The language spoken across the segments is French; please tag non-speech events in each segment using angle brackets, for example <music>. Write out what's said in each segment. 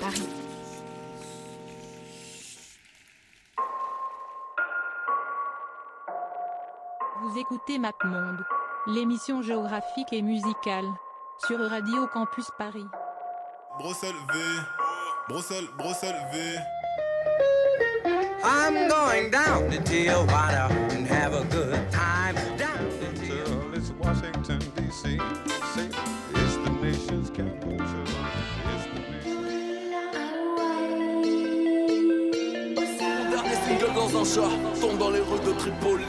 Paris. Vous écoutez MapMonde, l'émission géographique et musicale, sur Radio Campus Paris. Bruxelles V, Bruxelles, Bruxelles V. I'm going down to Tijuana and have a good time. Un chat tombe dans les rues de Tripoli.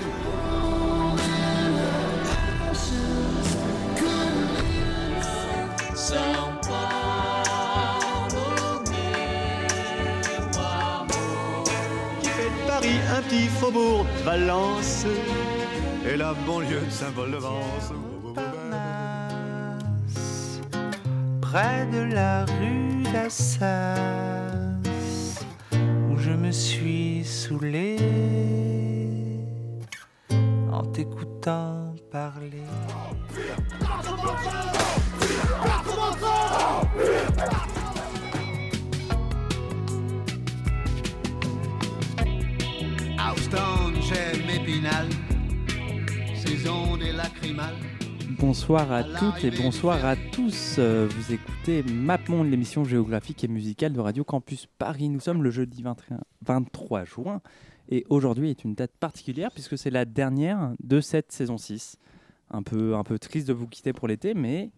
qui fait de Paris un petit faubourg de Valence et la banlieue de Saint-Paul-de-Vence. près de la rue d'Assas, me suis saoulé en t'écoutant Bonsoir à toutes et bonsoir à tous. Euh, Vous écoutez MapMonde, l'émission géographique et musicale de Radio Campus Paris. Nous sommes le jeudi 21 23 juin et aujourd'hui est une date particulière puisque c'est la dernière de cette saison 6. Un peu, un peu triste de vous quitter pour l'été, mais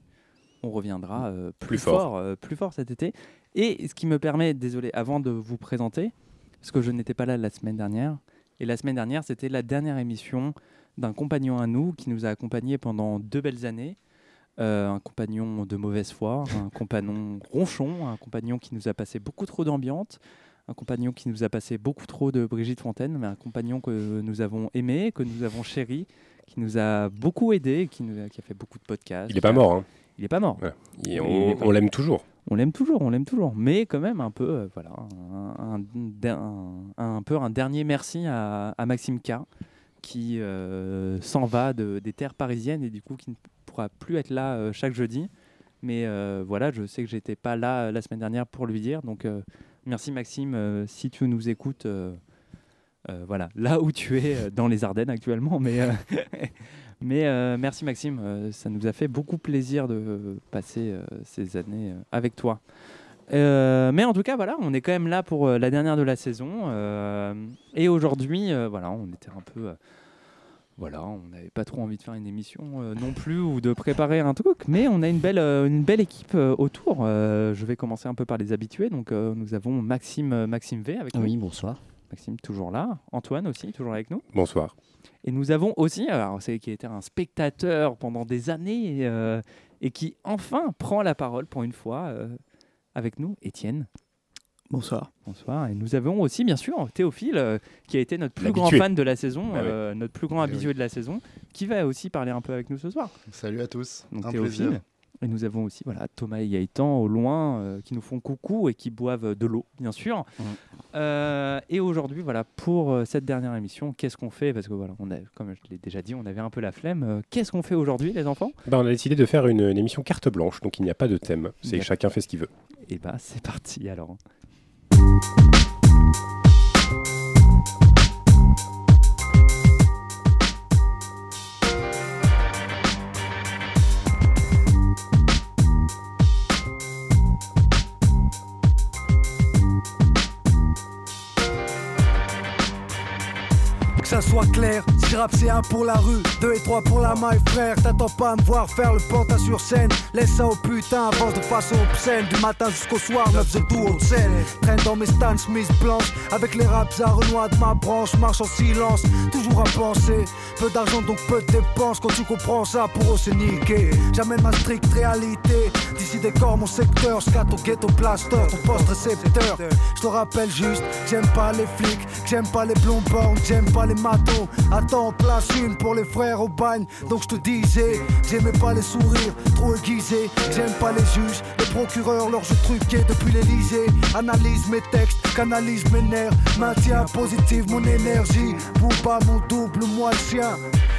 on reviendra euh, plus, Plus fort. fort, euh, plus fort cet été. Et ce qui me permet, désolé, avant de vous présenter, parce que je n'étais pas là la semaine dernière, et la semaine dernière c'était la dernière émission d'un compagnon à nous qui nous a accompagnés pendant deux belles années. Euh, un compagnon de mauvaise foi, un <laughs> compagnon ronchon, un compagnon qui nous a passé beaucoup trop d'ambiance, un compagnon qui nous a passé beaucoup trop de Brigitte Fontaine, mais un compagnon que nous avons aimé, que nous avons chéri, qui nous a beaucoup aidé, qui, nous a, qui a fait beaucoup de podcasts. Il n'est pas mort. Hein. Il n'est pas mort. Ouais. Et on l'aime toujours. On l'aime toujours, on l'aime toujours, mais quand même un peu, euh, voilà, un, un- un- un peu un dernier merci à, à Maxime K, qui euh, s'en va de- des terres parisiennes et du coup qui ne pourra plus être là euh, chaque jeudi. Mais euh, voilà, je sais que j'étais pas là la semaine dernière pour lui dire, donc merci Maxime, si tu nous écoutes, voilà, là où tu es dans les Ardennes actuellement, mais <laughs> merci Maxime, ça nous a fait beaucoup plaisir de passer ces années avec toi. Euh, mais en tout cas, voilà, on est quand même là pour euh, la dernière de la saison. euh, et aujourd'hui, euh, voilà, on était un peu. euh, voilà, on n'avait pas trop envie de faire une émission euh, non plus ou de préparer un truc, mais on a une belle, euh, une belle équipe euh, autour. Euh, je vais commencer un peu par les habitués. Donc, euh, nous avons Maxime, euh, Maxime V avec nous. Oui, bonsoir. Maxime toujours là. Antoine aussi, toujours avec nous. Bonsoir. Et nous avons aussi, alors c'est qui a été un spectateur pendant des années euh, et qui enfin prend la parole pour une fois euh, avec nous, Étienne. Bonsoir. Bonsoir. Et nous avons aussi, bien sûr, Théophile, euh, qui a été notre plus grand fan de la saison, Ah euh, notre plus grand Eh habitué de la saison, qui va aussi parler un peu avec nous ce soir. Salut à tous. Donc un Théophile. plaisir. Et nous avons aussi voilà, Thomas et Gaëtan au loin euh, qui nous font coucou et qui boivent de l'eau, bien sûr. Euh, et aujourd'hui, voilà, pour euh, cette dernière émission, qu'est-ce qu'on fait? Parce que voilà, on a, comme je l'ai déjà dit, on avait un peu la flemme. Qu'est-ce qu'on fait aujourd'hui, les enfants? Ben, on a décidé de faire une, une émission carte blanche, donc il n'y a pas de thème. C'est chacun fait ce qu'il veut. Et bah, c'est parti alors. Que ça soit clair, si rap c'est un pour la rue, deux et trois pour la maille frère. T'attends pas à me voir faire le pantin sur scène. Laisse ça au putain, avance de façon obscène. Du matin jusqu'au soir, neuf de tout au scène Traîne dans mes Stan Smith blanches Avec les raps à Renoir de ma branche. Marche en silence, toujours à penser. Peu d'argent donc peu de dépenses. Quand tu comprends ça, pour eux c'est niqué. J'amène ma stricte réalité. D'ici décor mon secteur, scat au ghetto plaster Ton poste récepteur. Je te rappelle juste, j'aime pas les flics. J'aime pas les que j'aime pas les matos Attends, place une pour les frères au bagne. Donc je te disais, j'aimais pas les sourires trop aiguisés. J'aime pas les juges, les procureurs, leurs jeux truqués depuis l'Elysée Analyse mes textes, canalise mes nerfs. Maintiens positive mon énergie. Pas mon double, moi le sien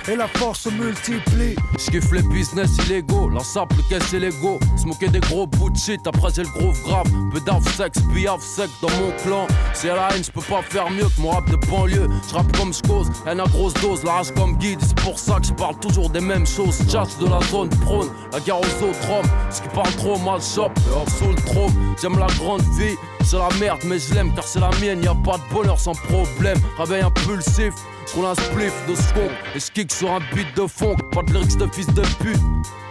et la force se multiplie. Je kiffe les business illégaux, la simple caisse et l'ego. Smoker des gros bouts de après c'est le groove grave. Peu d'af sexe, piaf sec dans mon clan. C'est la haine, je peux pas faire mieux que mon rap de banlieue. Je rappe comme je cause, haine à grosse dose, la rage comme guide. C'est pour ça que je parle toujours des mêmes choses. Chasse de la zone prône, la guerre aux autres hommes. Ce qui parle trop mal shop, sous le trône. J'aime la grande vie, c'est la merde, mais je l'aime car c'est la mienne. Y a pas de bonheur sans problème. Réveil impulsif, Roule un spliff de skunk et je kick sur un beat de funk. Pas de lyrics de fils de pute.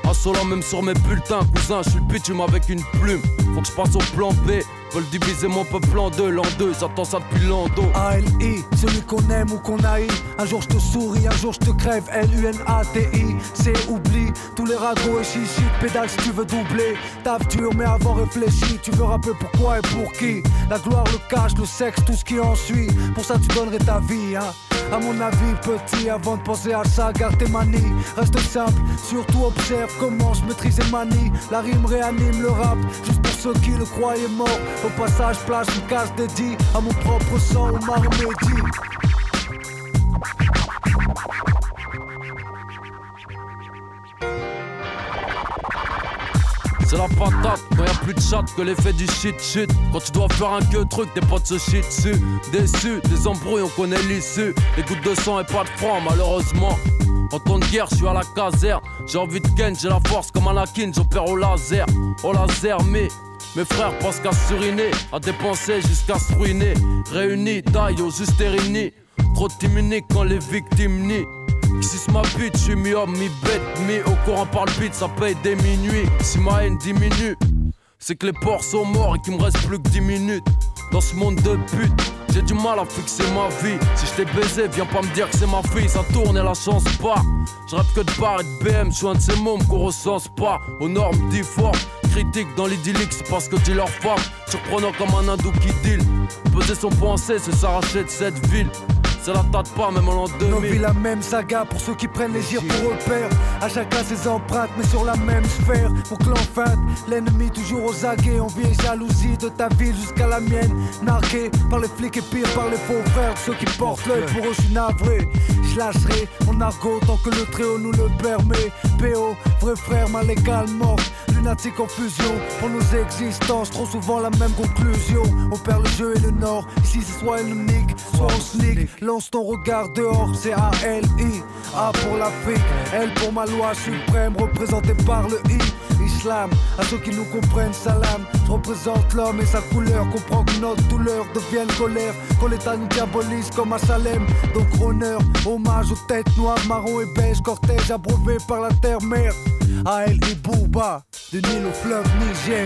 Insolent même sur mes bulletins, cousin, je suis le bitume avec une plume. Faut que je passe au plan B. Veulent diviser mon peuple en deux, l'an deux, j'attends ça depuis l'ando. A-L-I, celui qu'on aime ou qu'on haït. Un jour je te souris, un jour je te crève. L-U-N-A-T-I, c'est oubli. Tous les ragots et chichi, pédale si tu veux doubler. Taf dur, mais avant réfléchi. Tu veux rappeler pourquoi et pour qui. La gloire, le cash, le sexe, tout ce qui en suit. Pour ça, tu donnerais ta vie, hein. À mon avis, petit, avant de penser à ça, garde tes manies. Reste simple, surtout observe comment je maîtrise et manie. La rime réanime le rap, juste pour ceux qui le croyaient mort. Au passage, place une case dédiée à mon propre sang ou ma remédie. C'est la patate, quand y'a plus de chat que l'effet du shit shit. Quand tu dois faire un que truc, tes potes se shit dessus. Déçu, des embrouilles, on connaît l'issue. Des gouttes de sang et pas de froid, malheureusement. En temps de guerre, je suis à la caserne. J'ai envie de ken, j'ai la force comme Anakin, j'opère au laser. Au laser, mais mes frères pensent qu'à suriner, à dépenser jusqu'à se ruiner. Réunis, taille au juste et réunis. Trop timonique quand les victimes nient. Si c'est ma bite, je suis mi-homme, mi-bête, mi au courant par le beat, ça paye des minuits. Si ma haine diminue, c'est que les porcs sont morts et qu'il me reste plus que 10 minutes. Dans ce monde de pute, j'ai du mal à fixer ma vie. Si je t'ai baisé, viens pas me dire que c'est ma fille, ça tourne et la chance part. Je rêve que de bar et de BM, je suis un de ces mômes qu'on recense pas. Aux normes difformes, critique dans l'idyllique, c'est parce que dit leur femme. Surprenant comme un hindou qui deal. Peser son pensée, c'est s'arracher de cette ville. C'est la tâte pas, même en l'an Nos vies 2000. la même saga pour ceux qui prennent les gires pour repère. À chacun ses empreintes, mais sur la même sphère. Pour que l'enfant, l'ennemi toujours aux aguets. Envie et jalousie de ta ville jusqu'à la mienne. Narqué par les flics et pire par les faux frères. Ceux qui portent l'œil pour eux, je suis navré. Je lâcherai mon argot tant que le tréau nous le permet. PO, vrai frère, mal légal, mort. Lunatique en fusion pour nos existences. Trop souvent la même conclusion. On perd le jeu et le nord. Ici, c'est soit elle nous nique, soit on sneak. Lance ton regard dehors, c'est A-L-I. A pour l'Afrique, L pour ma loi suprême, représentée par le I. Islam, à ceux qui nous comprennent, salam. Représente l'homme et sa couleur. Comprends que notre douleur devienne colère. Quand l'État nous diabolise comme à Salem. Donc honneur, hommage aux têtes noires, marron et beige. Cortège abreuvé par la terre-mère. A-L-I Bouba, du Nil au fleuve Niger.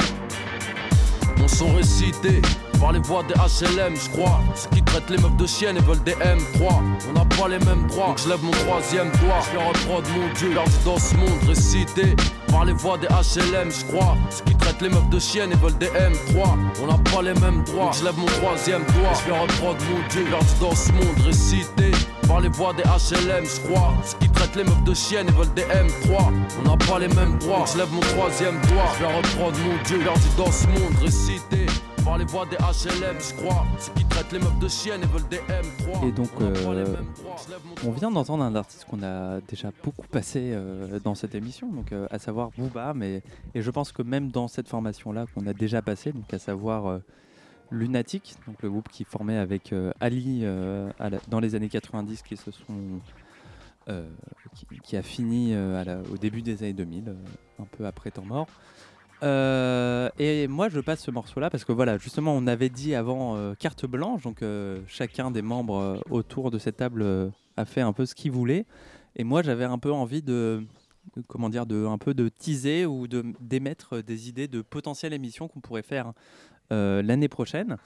Mon son récité par les voix des HLM, je crois. Ceux qui traitent les meufs de chiennes et veulent des M3. On n'a pas les mêmes droits, je lève mon troisième doigt. Je leur reprod mon dieu, perdu dans ce monde récité par les voix des HLM, je crois. Ceux qui traitent les meufs de chiennes et veulent des M3. On n'a pas les mêmes droits, je lève mon troisième doigt. Je leur reprod mon dieu, perdu dans ce monde récité par les voix des HLM, je crois. Ceux qui traitent les meufs de chiennes et veulent des M3. On n'a pas les mêmes droits, donc je lève mon troisième doigt. Je leur reprod mon dieu, perdu dans ce monde récité par les voix des HLM, je crois. Ceux qui traitent les meufs de chiennes et veulent des M3. Et donc, On euh, on vient d'entendre un artiste qu'on a déjà beaucoup passé euh, dans cette émission, donc euh, à savoir Booba, mais et je pense que même dans cette formation-là qu'on a déjà passé, donc à savoir euh, Lunatic, donc le groupe qui formait avec euh, Ali euh, dans les années 90, qui se sont euh, qui, a fini au début des années 2000, euh, un peu après temps mort. Et moi, je passe ce morceau-là parce que voilà, justement, on avait dit avant carte blanche, donc chacun des membres autour de cette table a fait un peu ce qu'il voulait. Et moi, j'avais un peu envie de, comment dire, de un peu de teaser ou de d'émettre des idées de potentielles émissions qu'on pourrait faire euh, l'année prochaine.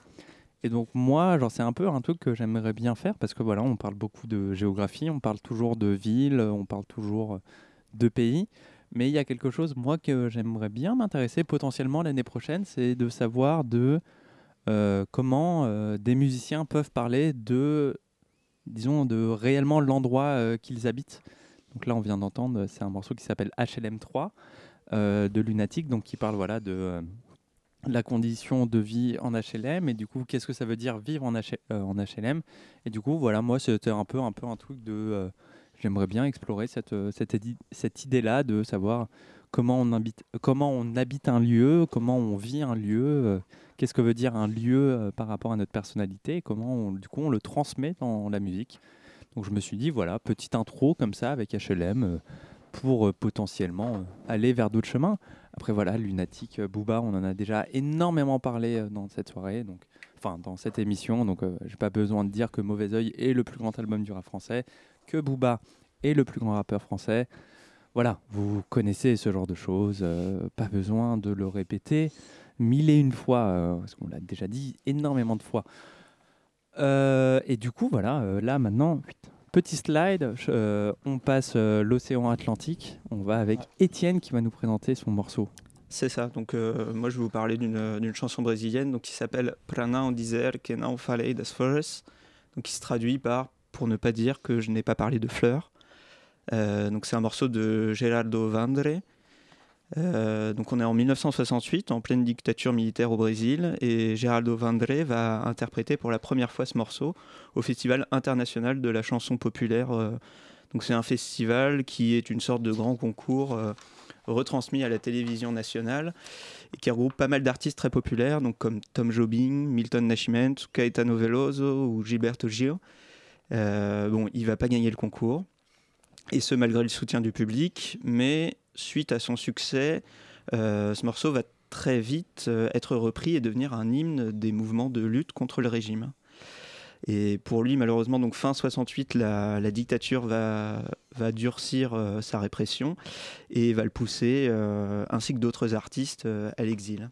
Et donc moi, genre c'est un peu un truc que j'aimerais bien faire parce que voilà, on parle beaucoup de géographie, on parle toujours de villes, on parle toujours de pays. Mais il y a quelque chose, moi, que j'aimerais bien m'intéresser potentiellement l'année prochaine, c'est de savoir de euh, comment euh, des musiciens peuvent parler de, disons, de réellement l'endroit euh, qu'ils habitent. Donc là, on vient d'entendre, c'est un morceau qui s'appelle HLM3 euh, de Lunatic, donc qui parle voilà de euh, la condition de vie en HLM et du coup, qu'est-ce que ça veut dire vivre en, H- euh, HLM Et du coup, voilà, moi, c'était un peu, un truc de euh, j'aimerais bien explorer cette, euh, cette idée-là de savoir comment on, habite, un lieu, comment on vit un lieu, qu'est-ce que veut dire un lieu par rapport à notre personnalité, comment on, du coup on le transmet dans la musique. Donc je me suis dit, voilà, petite intro comme ça avec HLM pour potentiellement aller vers d'autres chemins. Après voilà, Lunatic, euh, Booba, on en a déjà énormément parlé euh, dans cette soirée, donc, enfin dans cette émission, donc euh, j'ai pas besoin de dire que Mauvais Oeil est le plus grand album du rap français, que Booba est le plus grand rappeur français. Voilà, vous connaissez ce genre de choses, pas besoin de le répéter mille et une fois, parce qu'on l'a déjà dit énormément de fois. Et du coup, voilà, là maintenant, petit slide, euh, on passe euh, l'océan Atlantique, on va avec Étienne qui va nous présenter son morceau. C'est ça. Donc, euh, moi, je vais vous parler d'une chanson brésilienne donc, qui s'appelle Prana en dizer que não falei das flores. Donc, qui se traduit par Pour ne pas dire que je n'ai pas parlé de fleurs. Donc, c'est un morceau de Gerardo Vandre. Euh, donc, on est en 1968, en pleine dictature militaire au Brésil. Et Gerardo Vandre va interpréter pour la première fois ce morceau au Festival international de la chanson populaire. euh, donc, c'est un festival qui est une sorte de grand concours. euh, retransmis à la télévision nationale et qui regroupe pas mal d'artistes très populaires, donc comme Tom Jobim, Milton Nascimento, Caetano Veloso ou Gilberto Gil. Bon, il va pas gagner le concours, et ce malgré le soutien du public, mais suite à son succès, euh, ce morceau va très vite euh, être repris et devenir un hymne des mouvements de lutte contre le régime. Et pour lui, malheureusement, donc fin 68, la, dictature va, durcir euh, sa répression et va le pousser, ainsi que d'autres artistes, à l'exil.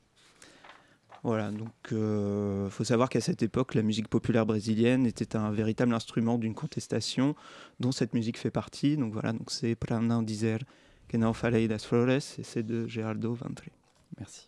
Voilà, donc il faut savoir qu'à cette époque, la musique populaire brésilienne était un véritable instrument d'une contestation dont cette musique fait partie. Donc voilà, donc c'est Pra não dizer que não falei das flores et c'est de Geraldo Vandre. Merci.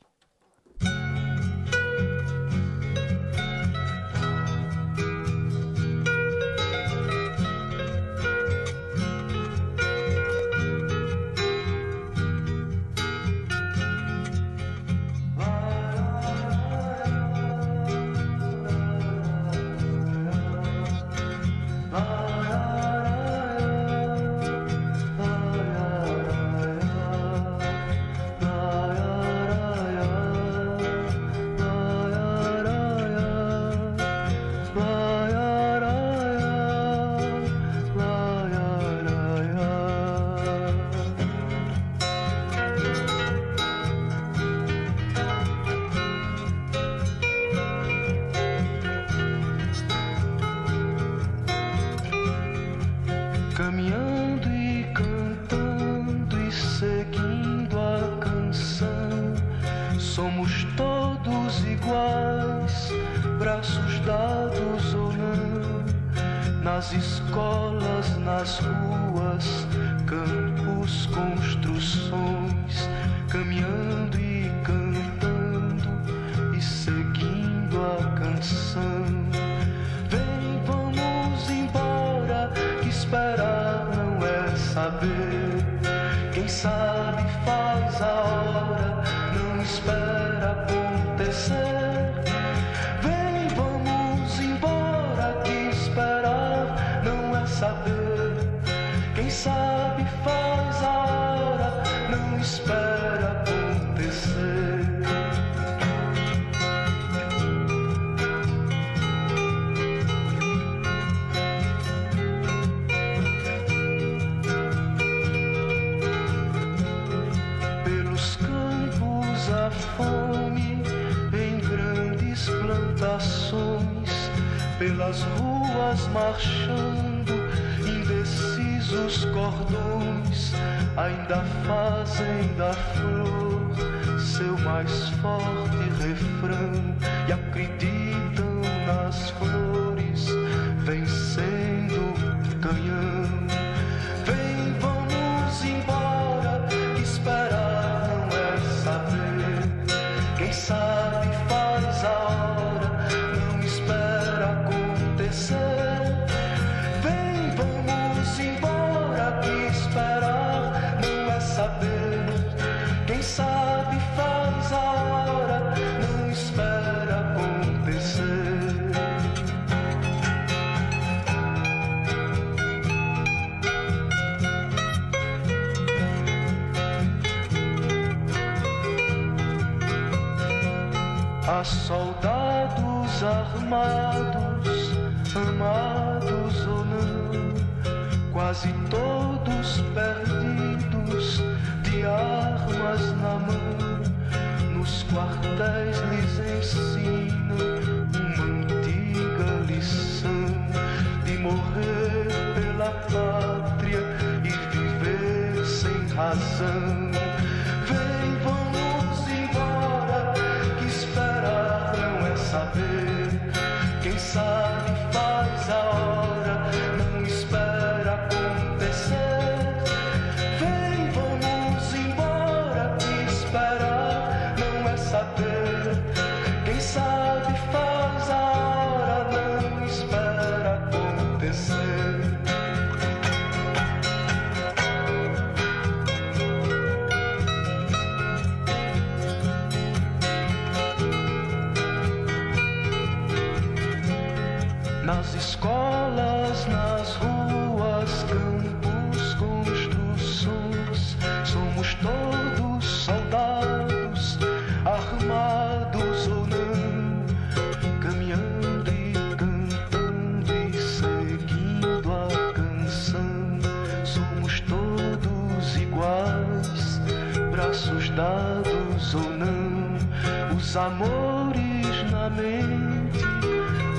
amores na mente,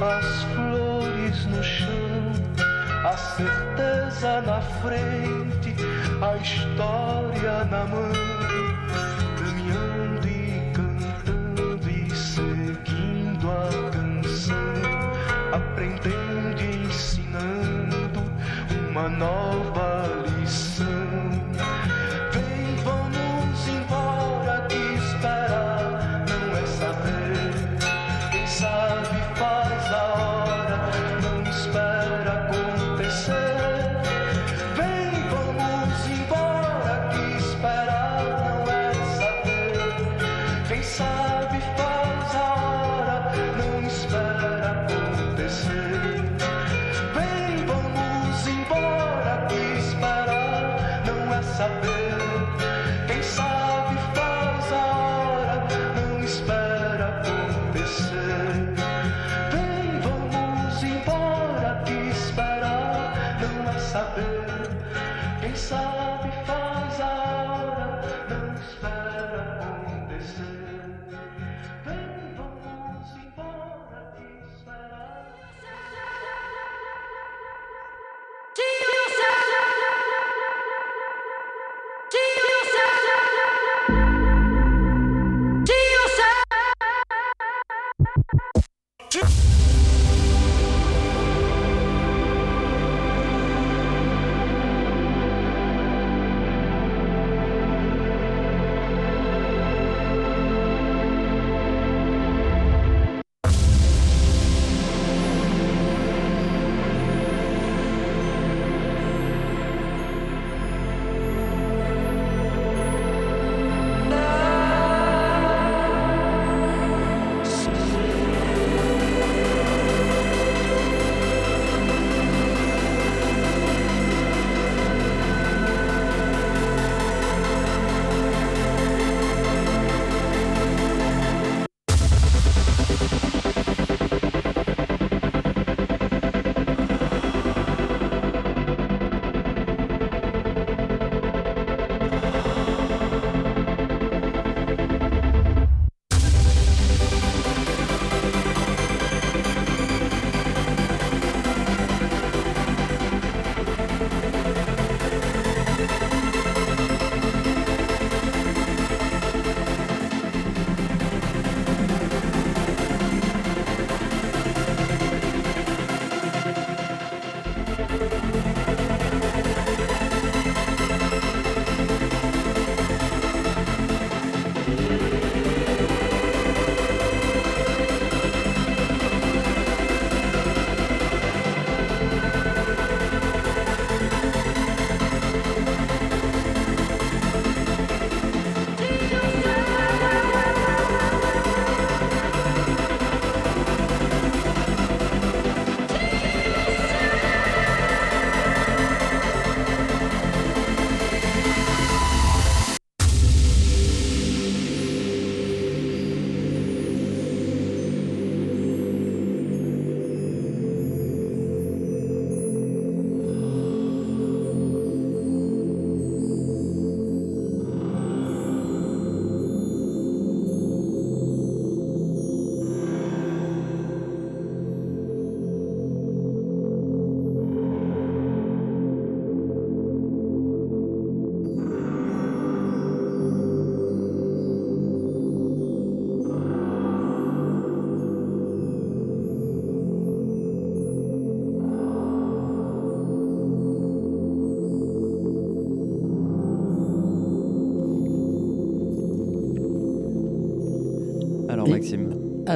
as flores no chão, a certeza na frente, a história na mão, caminhando e cantando e seguindo a canção, aprendendo e ensinando uma nova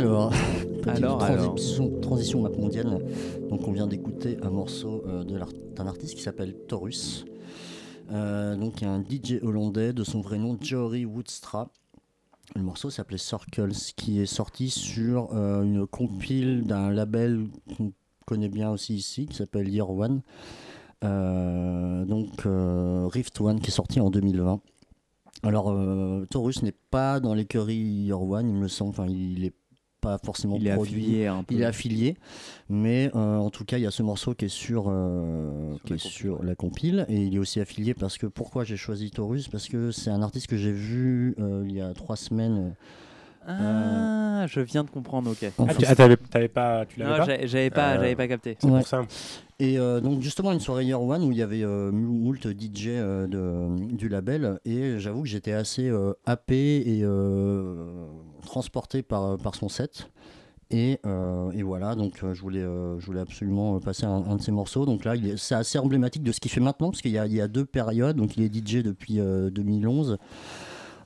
Alors, <laughs> petite Alors, transition, transition map mondiale. Donc, on vient d'écouter un morceau euh, d'un artiste qui s'appelle Taurus. Euh, donc, un DJ hollandais de son vrai nom, Jory Woodstra. Le morceau s'appelait Circles, qui est sorti sur euh, une compile d'un label qu'on connaît bien aussi ici, qui s'appelle Year One. Euh, donc, Rift One, qui est sorti en 2020. Alors, Taurus n'est pas dans l'écurie Year One, il me semble. Enfin, il est pas forcément Il est produit. affilié un peu. Il est affilié, mais euh, en tout cas, il y a ce morceau qui est sur, euh, qui la est compile, sur la compile, et il est aussi affilié parce que pourquoi j'ai choisi Taurus? Parce que c'est un artiste que j'ai vu euh, il y a trois semaines. Ah, je viens de comprendre, ok. Ah, tu ah, pas, tu l'avais Non, pas? j'avais pas, Euh, j'avais pas capté. C'est Ouais. pour ça. Et euh, donc justement une soirée Year One où il y avait euh, moult DJ euh, de- du label et j'avoue que j'étais assez euh, happé et transporté par, par son set. Et, et voilà, donc je, voulais, je voulais absolument passer un, de ces morceaux. Donc là, c'est assez emblématique de ce qu'il fait maintenant, parce qu'il y y a deux périodes. Donc il est DJ depuis euh, 2011.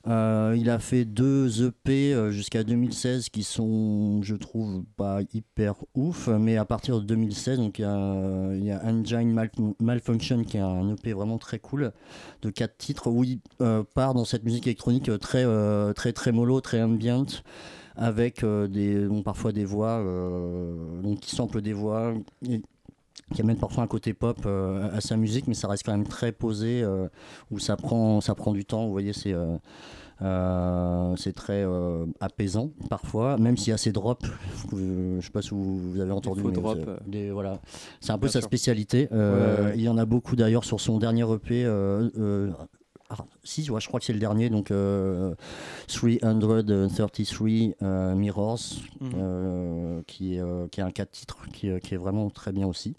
Euh, il a fait deux EP euh, jusqu'à 2016 qui sont, je trouve, pas hyper ouf, mais à partir de 2016, donc il y a, Engine Mal- Malfunction qui est un EP vraiment très cool de quatre titres où il euh, part dans cette musique électronique très très très mollo, très ambient avec parfois des voix, donc qui samplent des voix, qui amène parfois un côté pop euh, à sa musique, mais ça reste quand même très posé, euh, où ça prend, ça prend du temps, vous voyez, c'est... euh, c'est très apaisant parfois, même s'il y a ces drops. Je sais pas si vous, vous avez entendu. mais drops, c'est- des- voilà, c'est un peu sa sûr. spécialité. Ouais, ouais. Il y en a beaucoup d'ailleurs sur son dernier EP. Euh, euh, ah, si, ouais, je crois que c'est le dernier, donc euh, 333 euh, Mirrors, Mhm. euh, qui, est, euh, qui est un 4 titres qui, est- qui est vraiment très bien aussi.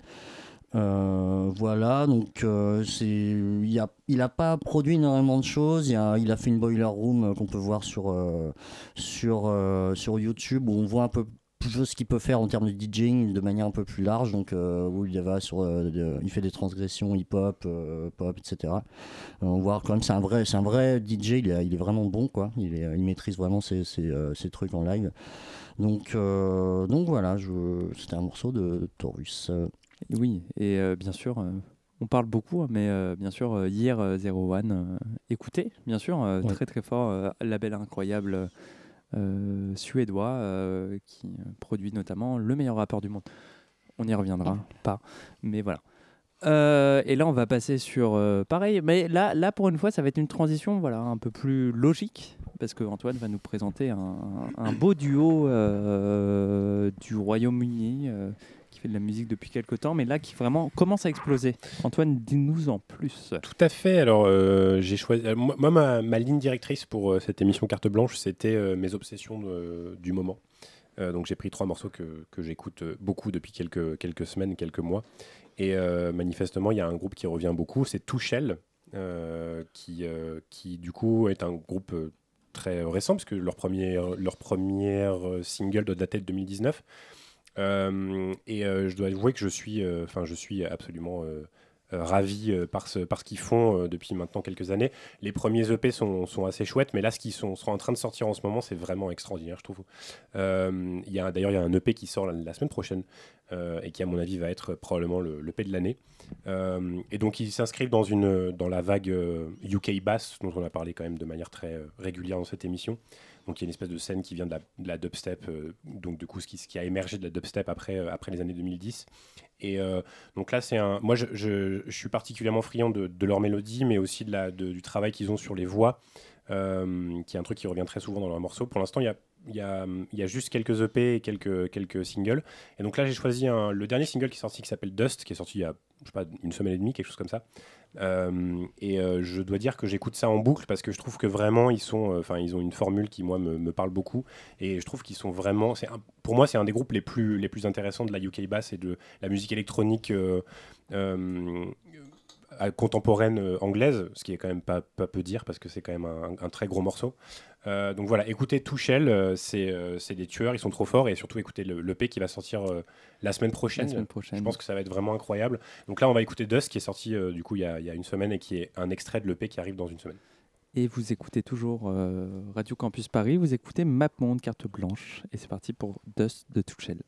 Euh, voilà, donc euh, c'est, il n'a il a pas produit énormément de choses. Il a, il a fait une boiler room euh, qu'on peut voir sur, euh, sur, euh, sur YouTube où on voit un peu plus ce qu'il peut faire en termes de DJing de manière un peu plus large. Donc, euh, où il, va sur, euh, de- il fait des transgressions hip-hop, euh, pop, etc. Euh, on voit quand même, c'est un vrai, c'est un vrai DJ. Il est, il est vraiment bon, quoi. Il, est, il maîtrise vraiment ses, ses, ses trucs en live. Donc, donc voilà, c'était un morceau de, Taurus. Oui, et bien sûr, on parle beaucoup, hein, mais euh, bien sûr, euh, hier, euh, Zero One, écoutez, bien sûr, Ouais. très très fort, label incroyable suédois euh, qui euh, produit notamment le meilleur rappeur du monde. On y reviendra, pas, mais voilà. Euh, et là, on va passer sur euh, pareil, mais là, là, pour une fois, ça va être une transition, voilà, un peu plus logique, parce que Antoine va nous présenter un, un beau duo euh, du Royaume-Uni euh, qui fait de la musique depuis quelques temps, mais là qui vraiment commence à exploser. Antoine, dis-nous en plus. Tout à fait. Alors, euh, j'ai choisi. euh, moi, ma, ligne directrice pour euh, cette émission Carte Blanche, c'était mes obsessions du moment. Donc, j'ai pris trois morceaux que, que j'écoute beaucoup depuis quelques, quelques semaines, quelques mois. Et manifestement, il y a un groupe qui revient beaucoup, c'est Touchel, qui, qui du coup est un groupe très récent, parce que leur premier, leur première single doit dater de 2019. Euh, et euh, je dois avouer que je suis, euh, enfin, je suis absolument ravi par ce, par ce qu'ils font depuis maintenant quelques années. Les premiers EP sont, assez chouettes, mais là, ce qu'ils sont, en train de sortir en ce moment, c'est vraiment extraordinaire, je trouve. Y D'ailleurs, il y a un EP qui sort la, semaine prochaine et qui, à mon avis, va être probablement le l'EP de l'année. Et donc, ils s'inscrivent dans, dans la vague UK Bass, dont on a parlé quand même de manière très régulière dans cette émission. Donc il y a une espèce de scène qui vient de la, dubstep, euh, donc du coup ce qui, a émergé de la dubstep après, euh, après les années 2010. Et euh, donc là, c'est un. Moi, je, suis particulièrement friand de, leur mélodie, mais aussi de la, du travail qu'ils ont sur les voix, qui est un truc qui revient très souvent dans leurs morceaux. Pour l'instant, il y a, il y, a, y a juste quelques EP et quelques, quelques singles. Et donc là, j'ai choisi le dernier single qui est sorti, qui s'appelle Dust, qui est sorti il y a je sais pas, une semaine et demie, quelque chose comme ça. Euh, et euh, je dois dire que j'écoute ça en boucle parce que je trouve que vraiment ils sont, euh, enfin ils ont une formule qui moi me, me parle beaucoup et je trouve qu'ils sont vraiment, c'est pour moi c'est un des groupes les plus les plus intéressants de la UK bass et de la musique électronique contemporaine euh, anglaise, ce qui est quand même pas, pas peu dire parce que c'est quand même un, un très gros morceau. Euh, donc voilà, écoutez Touchel, euh, c'est des tueurs, ils sont trop forts et surtout écoutez le l'EP qui va sortir la semaine prochaine. La semaine prochaine. Je pense que ça va être vraiment incroyable. Donc là, on va écouter Dust qui est sorti du coup il y, a, il y a une semaine et qui est un extrait de l'EP qui arrive dans une semaine. Et vous écoutez toujours Radio Campus Paris, vous écoutez Map Monde, carte blanche. Et c'est parti pour Dust de Tuchel.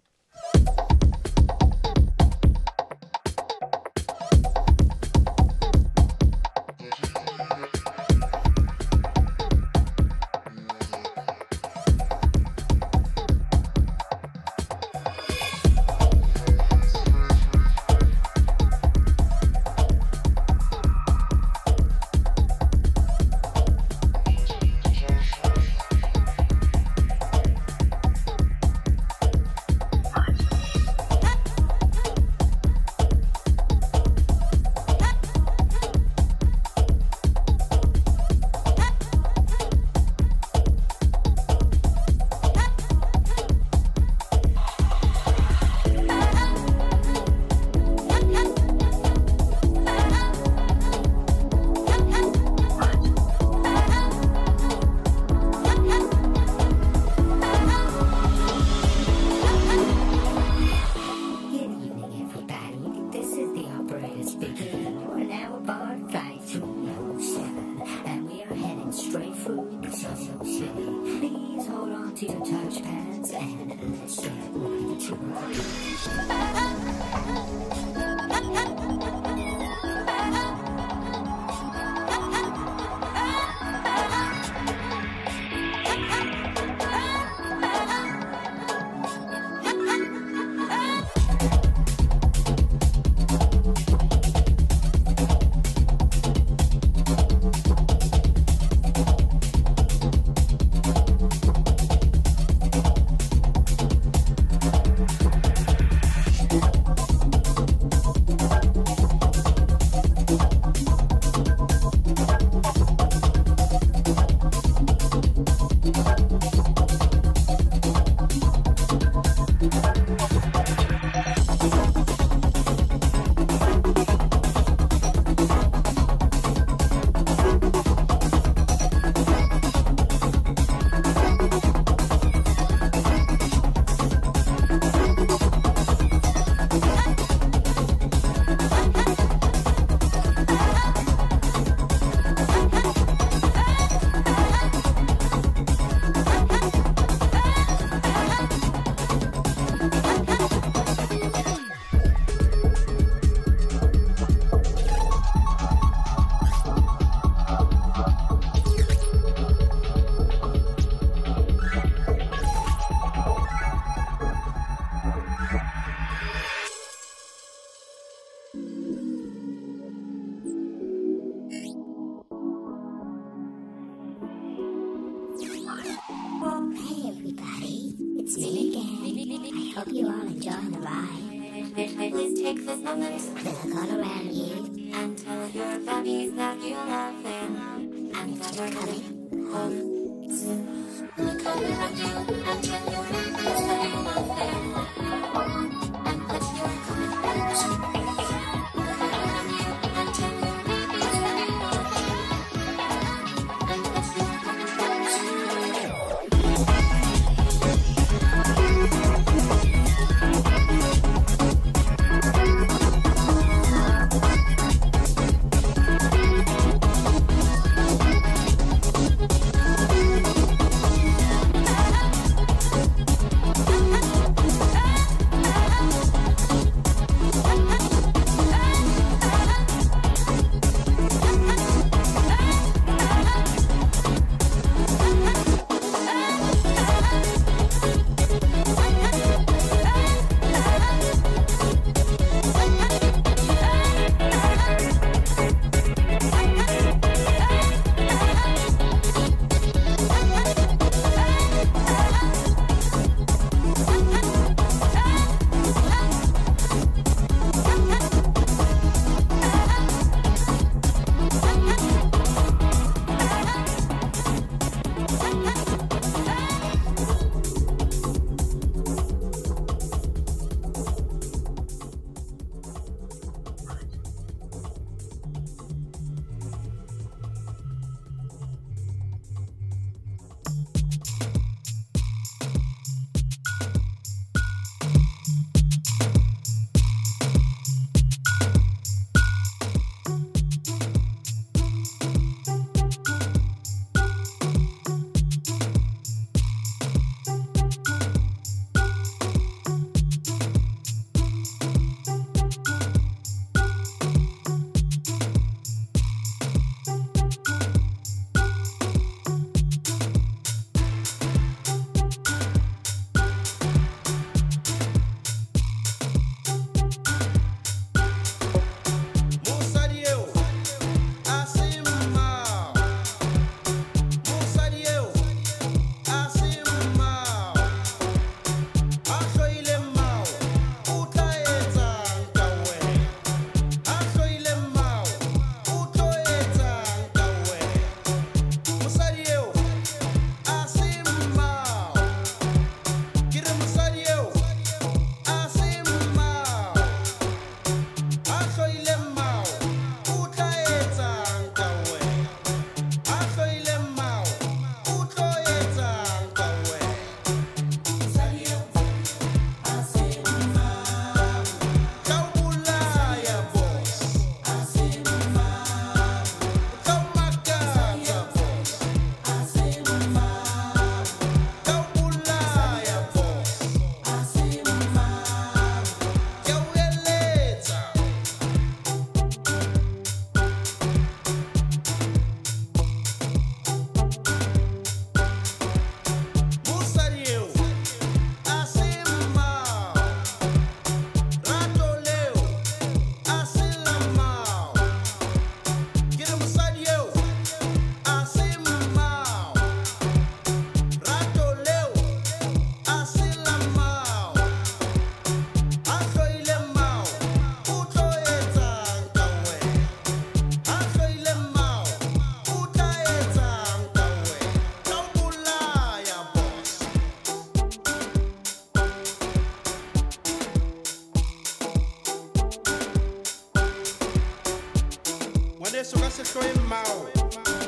So ka se hloe mmao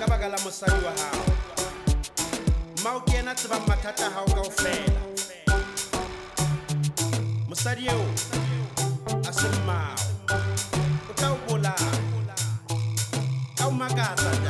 ka baka la mosadi wa hao. Mmao ke ena tsebang mathata hao kao fela mosadi eo a se o tla o ka o makatsa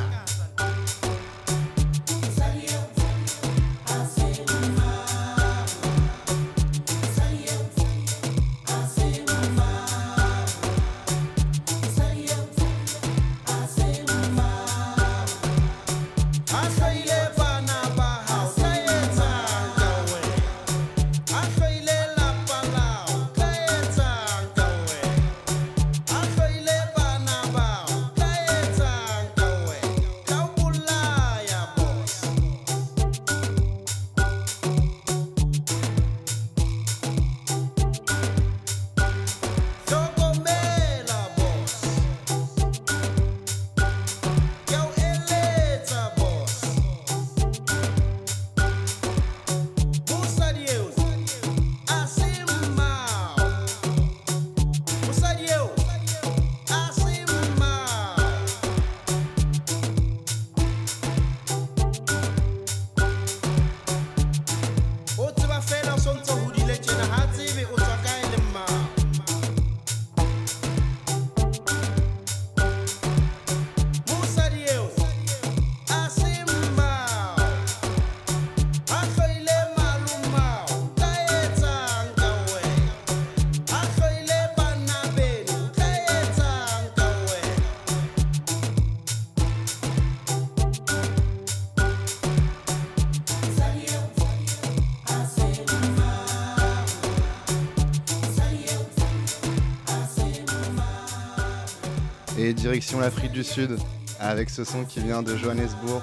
Direction l'Afrique du Sud avec ce son qui vient de Johannesburg,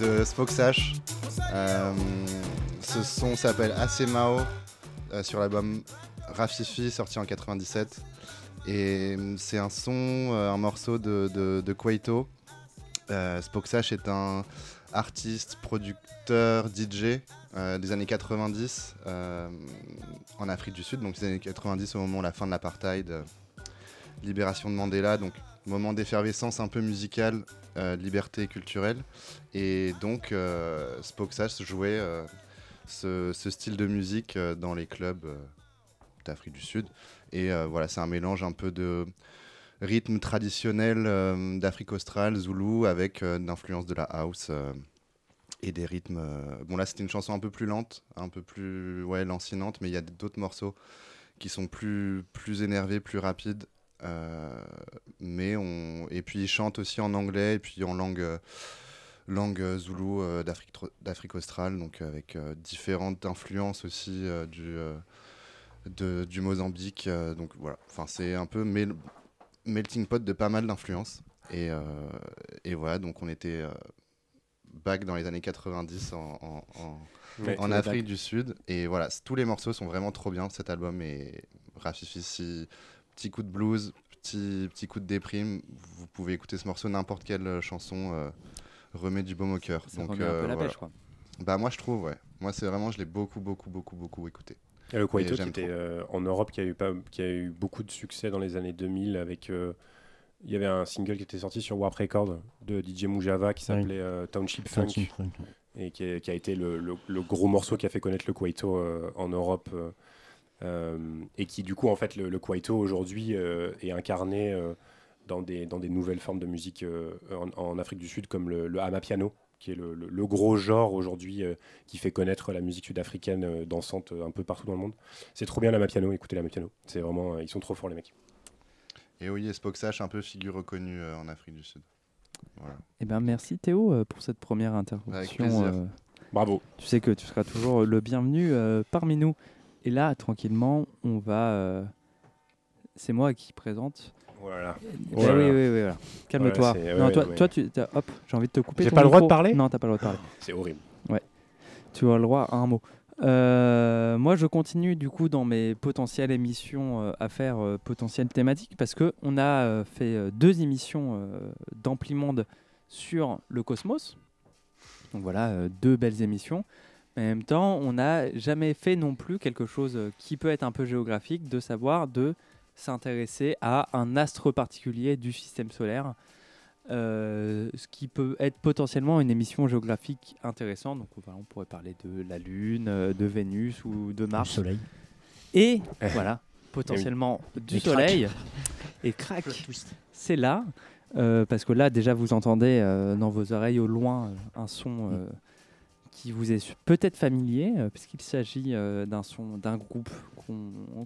de Spoksash. Euh, ce son s'appelle Asemao euh, sur l'album Rafifi sorti en 97. Et euh, c'est un son, euh, un morceau de, de, de Kwaito. Euh, est un artiste, producteur, DJ des années 90 euh, en Afrique du Sud, donc les années 90 au moment de la fin de l'apartheid, libération de Mandela, moment d'effervescence un peu musicale, euh, liberté culturelle. Et donc euh, jouait euh, ce, style de musique euh, dans les clubs d'Afrique du Sud. Et voilà, c'est un mélange un peu de rythme traditionnel d'Afrique australe, Zulu, avec d'influence de la house et des rythmes. Bon, là, c'était une chanson un peu plus lente, un peu plus ouais, lancinante, mais il y a d'autres morceaux qui sont plus, plus énervés, plus rapides. Euh, mais on... Et puis, il chante aussi en anglais et puis en langue. euh, langue euh, zoulou euh, d'Afrique tro- d'Afrique australe, donc avec euh, différentes influences aussi euh, du, euh, de- du Mozambique. euh, donc voilà, enfin c'est un peu mel- melting pot de pas mal d'influences. Et, euh, et voilà, donc on était euh, back dans les années 90 en, en- en- Ouais, en tout est Afrique du Sud. Et voilà, tous les morceaux sont vraiment trop bien. Cet album est Rafifi, si petit coup de blues, petit, petit coup de déprime. Vous pouvez écouter ce morceau, n'importe quelle euh, chanson euh, remet du baume au cœur. Ça Donc, remet un peu la voilà. pêche, quoi. Bah moi je trouve, ouais. Moi c'est vraiment, je l'ai beaucoup, beaucoup, beaucoup, beaucoup écouté. Et le Kwaito qui était euh, en Europe, qui a, eu pas, qui a eu beaucoup de succès dans les années 2000 avec... euh, il y avait un single qui était sorti sur Warp Records de DJ Mujava qui s'appelait euh, Township Funk Township Funk. et qui, est- qui a été le, le- le gros morceau qui a fait connaître le Kwaito euh, en Europe euh, euh, et qui du coup en fait le, le Kwaito aujourd'hui euh, est incarné euh, dans, des, dans des nouvelles formes de musique euh, en, en Afrique du Sud comme le, le Amapiano qui est le, le- le gros genre aujourd'hui euh, qui fait connaître la musique sud-africaine euh, dansante euh, un peu partout dans le monde. C'est trop bien l'Amapiano, écoutez l'Amapiano. C'est vraiment, euh, ils sont trop forts les mecs. Et oui, et Spoksash, un peu figure reconnue euh, en Afrique du Sud. Voilà. Eh ben, merci Théo euh, pour cette première Avec intervention. plaisir. euh, Bravo. Tu sais que tu seras toujours le bienvenu euh, parmi nous. Et là, tranquillement, on va. euh, C'est moi qui présente. Voilà. Eh là oui, oui, oui, voilà. Calme-toi. Non, toi, toi, tu, hop, j'ai envie de te couper. J'ai pas le droit de parler Non, t'as pas le droit de parler. C'est horrible. Ouais. Tu as le droit à un mot. Euh, moi, je continue du coup dans mes potentielles émissions euh, à faire euh, potentielles thématiques parce que on a euh, fait euh, deux émissions euh, d'Amplimonde sur le cosmos. Donc voilà, euh, deux belles émissions. Mais en même temps, on n'a jamais fait non plus quelque chose euh, qui peut être un peu géographique, de savoir de s'intéresser à un astre particulier du système solaire. Euh, ce qui peut être potentiellement une émission géographique intéressante. Donc voilà, on pourrait parler de la Lune, euh, de Vénus ou de Mars. Soleil. Et Eh. voilà, potentiellement du Et crac. Soleil. <laughs> Et crac, c'est là. euh, parce que là, déjà, vous entendez euh, dans vos oreilles au loin un son euh, qui vous est peut-être familier, euh, puisqu'il s'agit euh, d'un son d'un groupe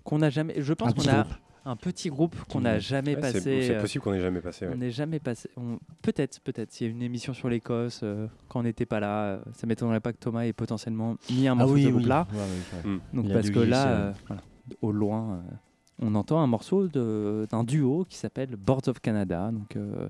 qu'on n'a jamais. Je pense qu'on a un petit groupe qu'on n'a jamais Ouais, c'est- passé. c'est euh, possible qu'on n'ait jamais passé, ouais. On n'est jamais passé. Peut-être, peut-être. Il y a une émission sur l'Écosse euh, quand on n'était pas là. euh, ça m'étonnerait pas que Thomas ait potentiellement mis un Ah morceau oui, de ce oui. groupe-là. Ouais, ouais, ouais. Mm. Donc parce que là, euh, voilà, au loin, euh, on entend un morceau d'un duo qui s'appelle Boards of Canada. Donc euh, euh,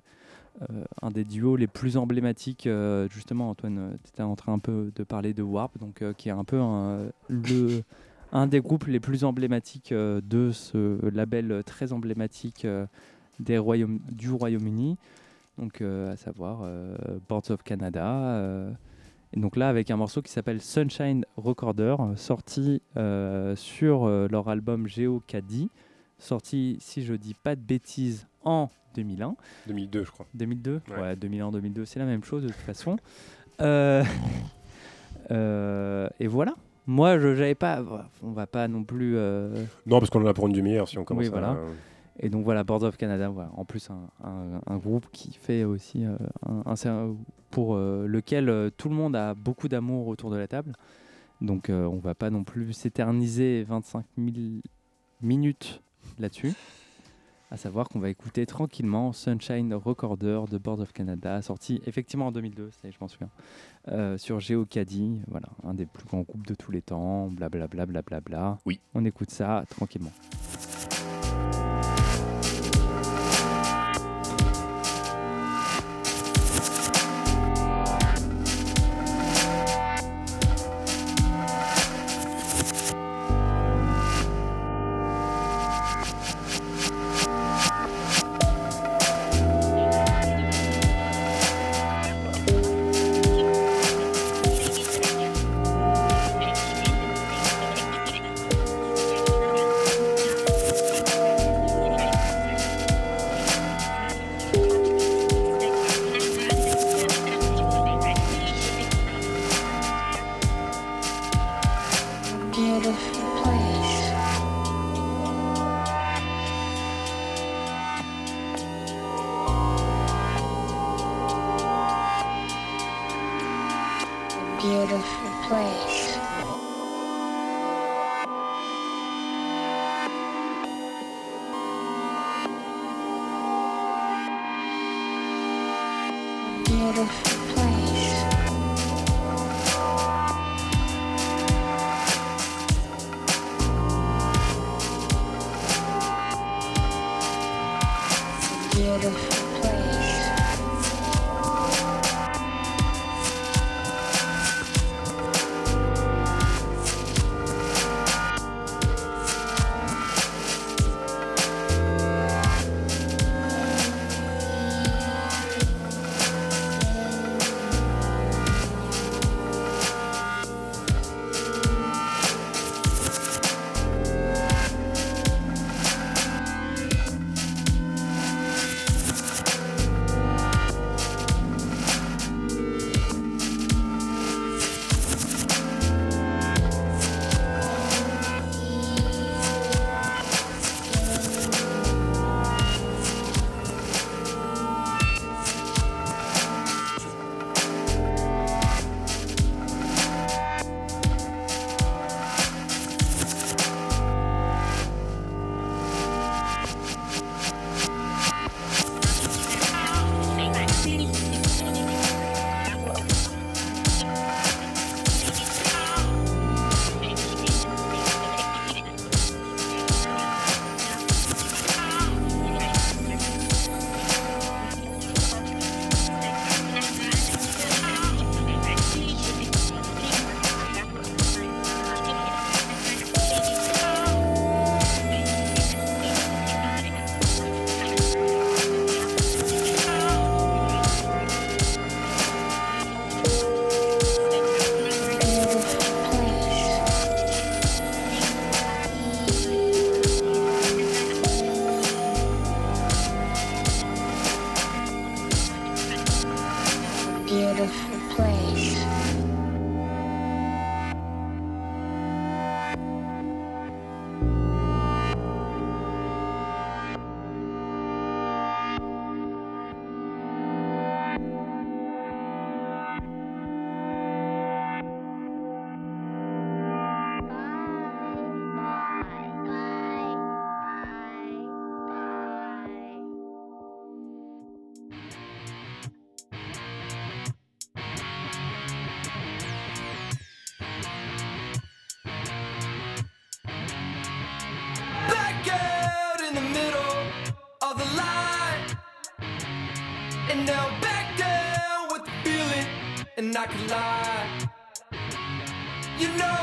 un des duos les plus emblématiques. euh, justement, Antoine, tu étais en train un peu de parler de Warp, donc euh, qui est un peu un, des groupes les plus emblématiques euh, de ce label très emblématique euh, des du Royaume-Uni, donc euh, à savoir euh, Boards of Canada. euh, et donc là, avec un morceau qui s'appelle Sunshine Recorder, euh, sorti euh, sur euh, leur album Geocadie, sorti, si je dis pas de bêtises, en 2001. 2002, je crois. 2002 Ouais. Ouais, 2001-2002, c'est la même chose de toute façon. <laughs> Euh, euh, et voilà. Moi, je n'avais pas. On va pas non plus. euh, Non, parce qu'on en a pour une demi-heure si on commence oui, voilà. à. Et donc voilà, Boards of Canada, voilà. en plus un, un- un groupe qui fait aussi euh, un, un cer- pour euh, lequel euh, tout le monde a beaucoup d'amour autour de la table. Donc euh, on va pas non plus s'éterniser 25 000 minutes là-dessus. À savoir qu'on va écouter tranquillement Sunshine Recorder de Boards of Canada, sorti effectivement en 2002, ça y est, je m'en souviens, euh, sur Geocadie, voilà, un des plus grands groupes de tous les temps, blablabla. Bla, bla, bla. Oui. On écoute ça tranquillement. Lie. You know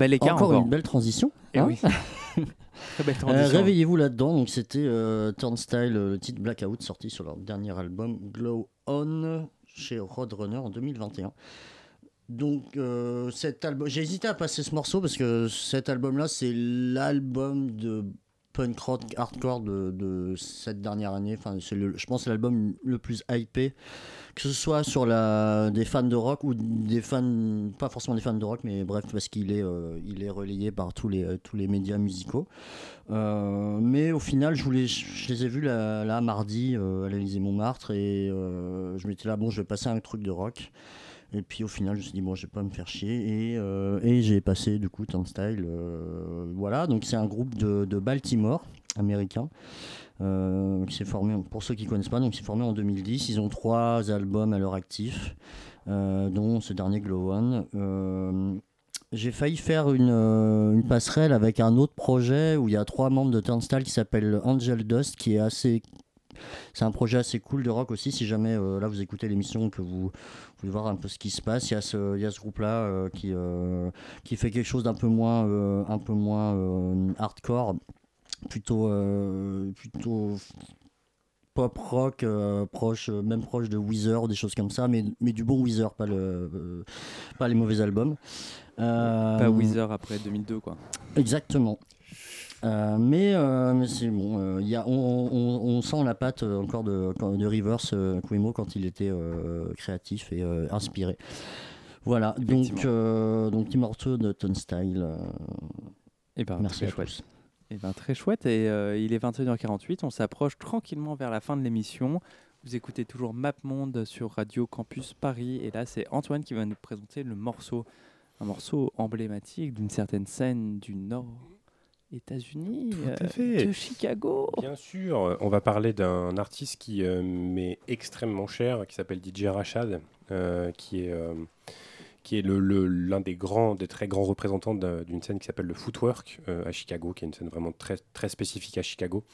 bel écart encore encore. une belle transition. Eh hein. oui. <laughs> Euh, transition. Réveillez-vous là-dedans. Donc c'était euh, Turnstile, euh, le titre Blackout, sorti sur leur dernier album Glow On chez Roadrunner en 2021. Donc euh, cet album, j'ai hésité à passer ce morceau parce que cet album-là, c'est l'album de punk rock hardcore de, de cette dernière année. Enfin, le, je pense que c'est l'album le plus hypé, que ce soit sur la, des fans de rock ou des fans, pas forcément des fans de rock, mais bref, parce qu'il est, euh, il est relayé par tous les, tous les médias musicaux. Euh, mais au final, je, voulais, je les ai vus là, là, mardi euh, à l'Élysée Montmartre et euh, je m'étais là, bon, je vais passer un truc de rock. Et puis au final, je me suis dit, bon, je vais pas me faire chier. Et, euh, et j'ai passé du coup Turnstile. euh, voilà, donc c'est un groupe de, de Baltimore, américain, euh, s'est formé, pour ceux qui connaissent pas, donc c'est formé en 2010. Ils ont trois albums à leur actif, euh, dont ce dernier Glow One. Euh, j'ai failli faire une, euh, une passerelle avec un autre projet où il y a trois membres de Turnstile qui s'appelle Angel Dust, qui est assez c'est un projet assez cool de rock aussi. Si jamais là vous écoutez l'émission que vous, voulez voir un peu ce qui se passe, il y a ce, il y a ce groupe là qui, qui fait quelque chose d'un peu moins, un peu moins hardcore, plutôt, euh, plutôt pop rock, euh, proche, euh, même proche de Weezer, des choses comme ça, mais, mais du bon Weezer, pas, le, euh, pas les mauvais albums. Pas Weezer après 2002, quoi. Exactement. Mais mais c'est bon, y a, on, on- on sent la patte encore de, de Rivers Cuomo quand il était créatif et inspiré. Voilà, donc, donc Immortal de Turnstile. euh, Eh ben, merci à tous. Eh ben, très chouette. Et euh, il est 21h48. On s'approche tranquillement vers la fin de l'émission. Vous écoutez toujours MapMonde sur Radio Campus Paris. Et là, c'est Antoine qui va nous présenter le morceau. Un morceau emblématique d'une certaine scène du Nord États-Unis, euh, de Chicago. Bien sûr, on va parler d'un artiste qui euh, m'est extrêmement cher, qui s'appelle DJ Rachad, qui est, qui est l'un des grands, des très grands représentants d'un- d'une scène qui s'appelle le Footwork euh, à Chicago, qui est une scène vraiment très, très spécifique à Chicago,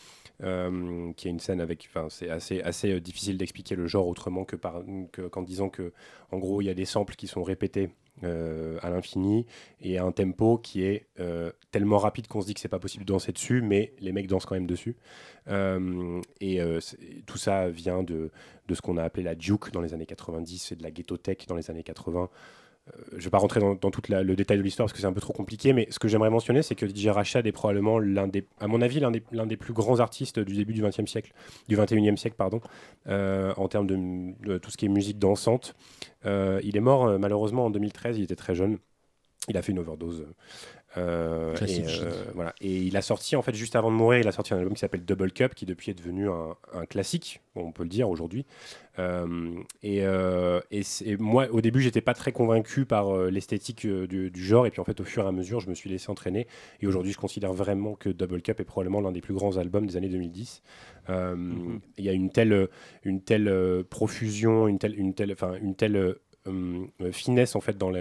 euh, qui est une scène avec, enfin, c'est assez, assez euh, difficile d'expliquer le genre autrement que qu'en disant que, en gros, il y a des samples qui sont répétés à l'infini et un tempo qui est tellement rapide qu'on se dit que c'est pas possible de danser dessus, mais les mecs dansent quand même dessus. Et tout ça vient de, de ce qu'on a appelé la juke dans les années 90 et de la ghetto tech dans les années 80. Euh, je ne vais pas rentrer dans, tout le détail de l'histoire parce que c'est un peu trop compliqué, mais ce que j'aimerais mentionner, c'est que DJ Rachad est probablement l'un des, à mon avis, l'un des, plus grands artistes du début du 20e siècle, du 21e siècle, pardon, euh, en termes de, tout ce qui est musique dansante. Euh, il est mort malheureusement en 2013, il était très jeune. Il a fait une overdose. Euh, et, euh, voilà. et il a sorti, en fait, juste avant de mourir, il a sorti un album qui s'appelle Double Cup, qui depuis est devenu un, un classique, on peut le dire aujourd'hui. Euh, et, et moi, au début, j'étais pas très convaincu par l'esthétique du, du genre, et puis en fait, au fur et à mesure, je me suis laissé entraîner. Et aujourd'hui, je considère vraiment que Double Cup est probablement l'un des plus grands albums des années 2010. Euh, Il y a une telle, une telle profusion, une telle, une telle, enfin, une telle finesse en fait dans,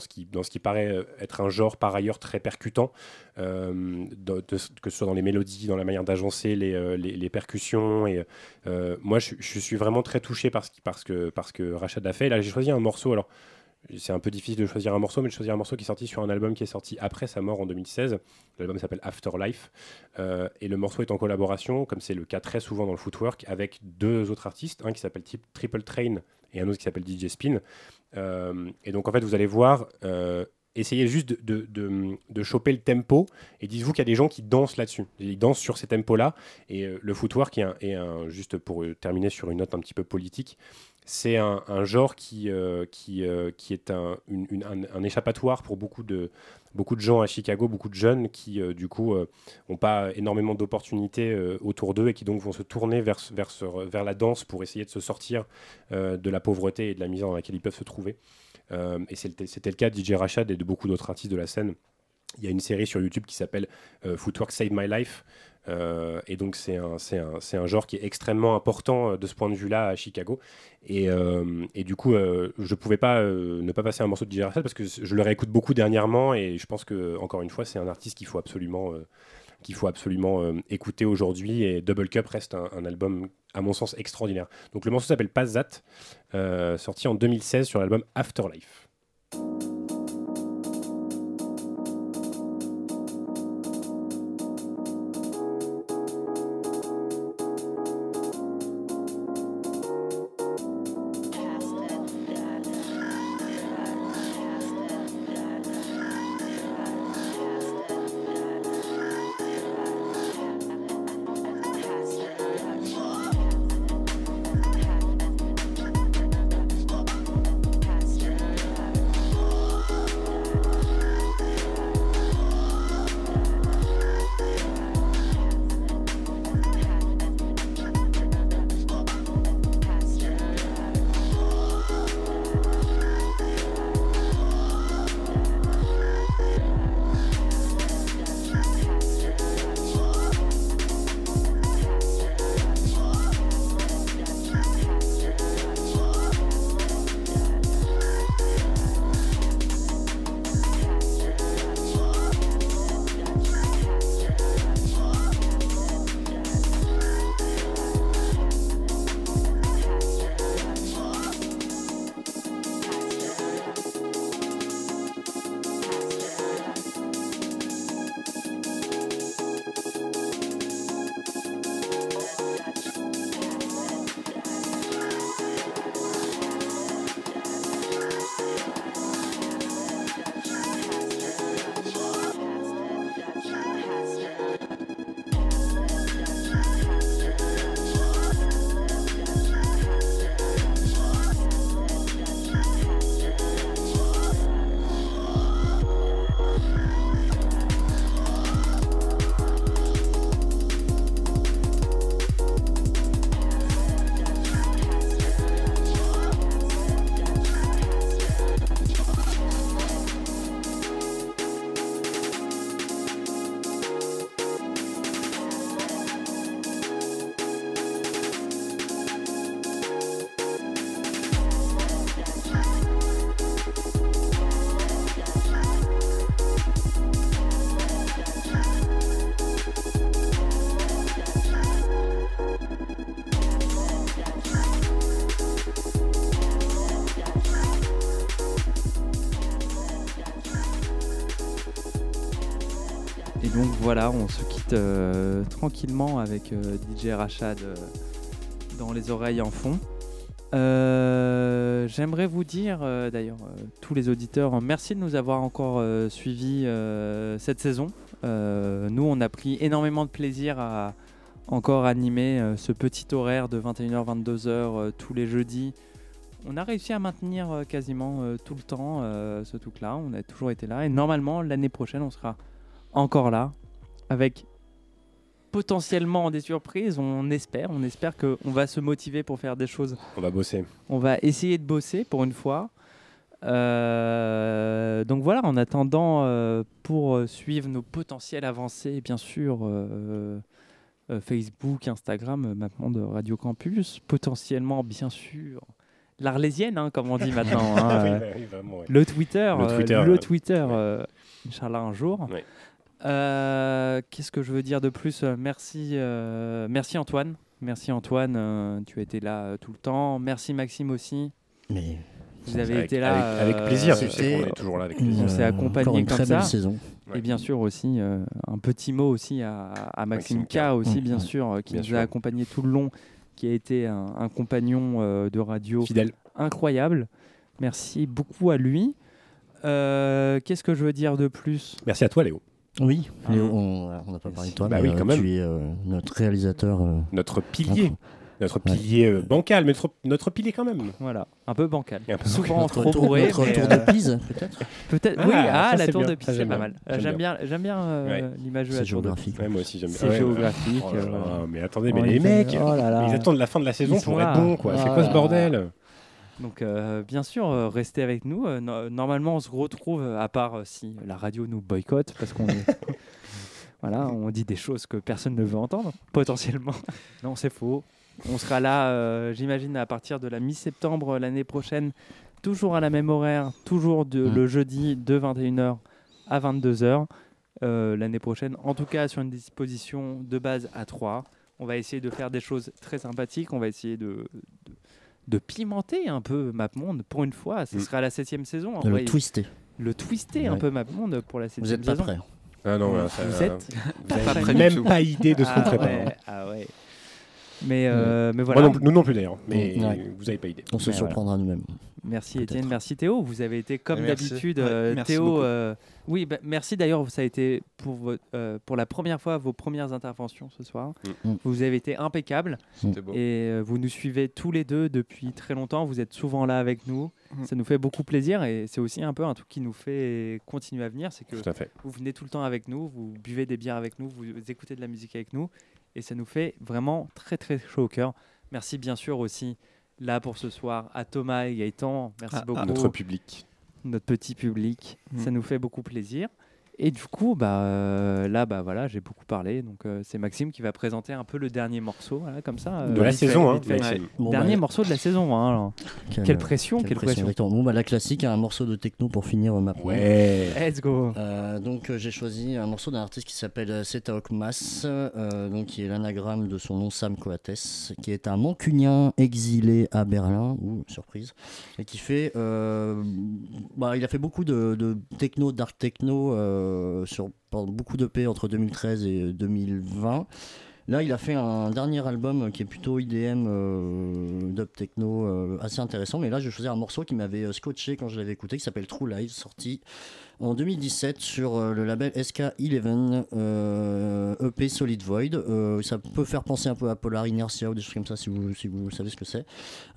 ce qui, paraît euh, être un genre par ailleurs très percutant, euh, que ce soit dans les mélodies, dans la manière d'agencer les, euh, percussions. Et euh, moi, je, suis vraiment très touché par ce, que, parce que Rachad a fait. Là, j'ai choisi un morceau. Alors, c'est un peu difficile de choisir un morceau, mais de choisir un morceau qui est sorti sur un album qui est sorti après sa mort en 2016. L'album s'appelle Afterlife. Euh, et le morceau est en collaboration, comme c'est le cas très souvent dans le footwork, avec deux autres artistes, un qui s'appelle Triple Train et un autre qui s'appelle DJ Spin. Euh, et donc en fait, vous allez voir, euh, essayez juste de, de, de- choper le tempo et dites-vous qu'il y a des gens qui dansent là-dessus. Ils dansent sur ces tempos-là. Et euh, le footwork est un, juste pour terminer sur une note un petit peu politique, c'est un, genre qui, qui, qui est un, une- une- un, un échappatoire pour beaucoup de, beaucoup de gens à Chicago, beaucoup de jeunes qui, euh, du coup, n'ont pas énormément d'opportunités euh, autour d'eux et qui donc vont se tourner vers, vers, vers la danse pour essayer de se sortir euh, de la pauvreté et de la misère dans laquelle ils peuvent se trouver. Euh, et c'était le cas de DJ Rachad et de beaucoup d'autres artistes de la scène. Il y a une série sur YouTube qui s'appelle euh, Footwork Save My Life. Euh, et donc, c'est un, un, un genre qui est extrêmement important euh, de ce point de vue-là à Chicago. Et, euh, et du coup, je ne pouvais pas ne pas passer un morceau de DJ Rachad parce que je le réécoute beaucoup dernièrement. Et je pense que, encore une fois, c'est un artiste qu'il faut absolument, qu'il faut absolument écouter aujourd'hui. Et Double Cup reste un, album, à mon sens, extraordinaire. Donc, le morceau s'appelle Pas That, sorti en 2016 sur l'album Afterlife. Voilà, on se quitte euh, tranquillement avec euh, DJ Rachad euh, dans les oreilles en fond. J'aimerais vous dire, d'ailleurs, tous les auditeurs, euh, merci de nous avoir encore suivis cette saison. Nous, on a pris énormément de plaisir à encore animer ce petit horaire de 21h-22h euh, tous les jeudis. On a réussi à maintenir quasiment tout le temps ce truc-là. On a toujours été là. Et normalement, l'année prochaine, on sera encore là avec potentiellement des surprises. On espère. On espère qu'on va se motiver pour faire des choses. On va bosser. On va essayer de bosser pour une fois. Euh, donc voilà, en attendant, euh, pour suivre nos potentielles avancées, bien sûr, euh, Facebook, Instagram, maintenant de Radio Campus, potentiellement, bien sûr, l'Arlésienne, hein, comme on dit maintenant. <laughs> hein, Oui, oui, vraiment, ouais. Le Twitter, Le Twitter, le. Twitter, Inch'Allah, un jour. Euh, Qu'est-ce que je veux dire de plus? Merci, euh, merci Antoine. Merci Antoine, euh, tu as été là euh, tout le temps. Merci Maxime aussi. Mais vous avez Avec- été là. avec- avec plaisir, est toujours là avec plaisir. On s'est accompagné une comme très ça. belle saison. Et bien sûr aussi euh, un petit mot aussi à, à Maxime, Maxime K K. aussi Mm, bien sûr euh, qui Bien nous sûr. a accompagné tout le long, qui a été un, un compagnon euh, de radio Fidèle. incroyable. Merci beaucoup à lui. Euh, Qu'est-ce que je veux dire de plus? Merci à toi, Léo. Oui, Ah. on n'a pas parlé de toi, Bah mais oui, euh, même. tu es euh, notre réalisateur. euh, Notre pilier. Entre- Notre Ouais. pilier euh, bancal, mais notre, notre pilier quand même. Voilà, un peu bancal. Un peu Souvent notre trop tour, bourré. notre mais, tour euh, de Pise, peut-être Peut-être. Ah, oui, ça, ah, la c'est tour bien. de Ça, piste, c'est j'aime pas bien. mal. Euh, J'aime J'aime bien. bien, j'aime bien euh, Ouais. l'image de C'est la tour de géographique. Ouais, moi aussi, j'aime bien. C'est Ouais, géographique, oh là là, voilà. Mais attendez, Oh, mais les ils- mecs, oh là là. ils attendent la fin de la saison Ils sont pour là. être bons, quoi. C'est Ah quoi ce là. bordel? Donc, euh, bien sûr, euh, restez avec nous. Euh, no- normalement, on se retrouve, à part si la radio nous boycotte, parce qu'on est- <laughs> voilà, on dit des choses que personne ne veut entendre, potentiellement. <laughs> non, c'est faux. On sera là, euh, j'imagine, à partir de la mi-septembre euh, l'année prochaine, toujours à la même horaire, toujours de- Mm. le jeudi de 21h à 22h. euh, l'année prochaine, en tout cas sur une disposition de base à 3. On va essayer de faire des choses très sympathiques. On va essayer de, de, de pimenter un peu MapMonde pour une fois. Ce Mm. sera la septième saison. En de vrai, le twister. le twister un peu MapMonde pour la septième Vous n'êtes pas saison. prêts. Ah non, ça- Vous êtes vous pas prêt même pas idée de ce qu'on ah prépare. ouais, ah ouais. Mais, euh, mais voilà. Moi non plus- nous non plus d'ailleurs, mais vous avez pas idée. On se Mais surprendra nous-mêmes. Merci. Étienne, merci Théo. Vous avez été comme Merci. d'habitude. Ouais, euh, merci Théo, euh, oui, bah, merci d'ailleurs. Ça a été pour, euh, pour la première fois vos premières interventions ce soir. Mm. Vous avez été impeccable C'était beau. et euh, vous nous suivez tous les deux depuis très longtemps. Vous êtes souvent là avec nous. Mm. Ça nous fait beaucoup plaisir et c'est aussi un peu un truc qui nous fait continuer à venir. C'est que fait. vous venez tout le temps avec nous, vous buvez des bières avec nous, vous écoutez de la musique avec nous, et ça nous fait vraiment très très chaud au cœur. Merci bien sûr aussi là pour ce soir à Thomas et Gaëtan. Merci Ah, beaucoup. ah. Notre public. Notre petit public, Mm. ça nous fait beaucoup plaisir. Et du coup, bah, euh, là, bah, voilà, j'ai beaucoup parlé. Donc, euh, c'est Maxime qui va présenter un peu le dernier morceau, voilà, comme ça. euh, De la fait, saison, hein, fait. Bon, dernier bah, morceau de la saison. hein, alors. Quelle pression, quelle pression. Bon, bah, la classique, un morceau de techno pour finir ma Ouais. Let's go. Euh, donc euh, j'ai choisi un morceau d'un artiste qui s'appelle Setaok Mas, euh, donc qui est l'anagramme de son nom Sam Coates, qui est un mancunien exilé à Berlin, ou surprise, et qui fait, euh, bah, il a fait beaucoup de, de techno, dark techno euh, sur pendant beaucoup de P entre 2013 et 2020. Là, il a fait un dernier album qui est plutôt IDM, euh, dub techno, euh, assez intéressant. Mais là, je choisir un morceau qui m'avait euh, scotché quand je l'avais écouté, qui s'appelle True Lies, sorti en 2017 sur euh, le label SK11 euh, EP Solid Void. Euh, ça peut faire penser un peu à Polar Inertia ou des choses comme ça si vous, si vous savez ce que c'est.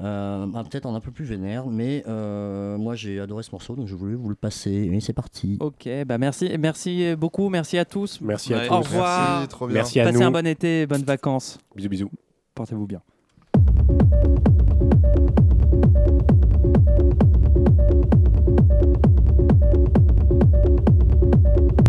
Euh, bah, Peut-être en un peu plus vénère, mais euh, moi j'ai adoré ce morceau donc je voulais vous le passer. Et c'est parti. Ok, bah merci, merci beaucoup, merci à tous. Merci à Ouais, tous. Au revoir. Merci, trop bien. Merci à Passez nous. un bon été, bonnes vacances. Bisous, bisous. Portez-vous bien.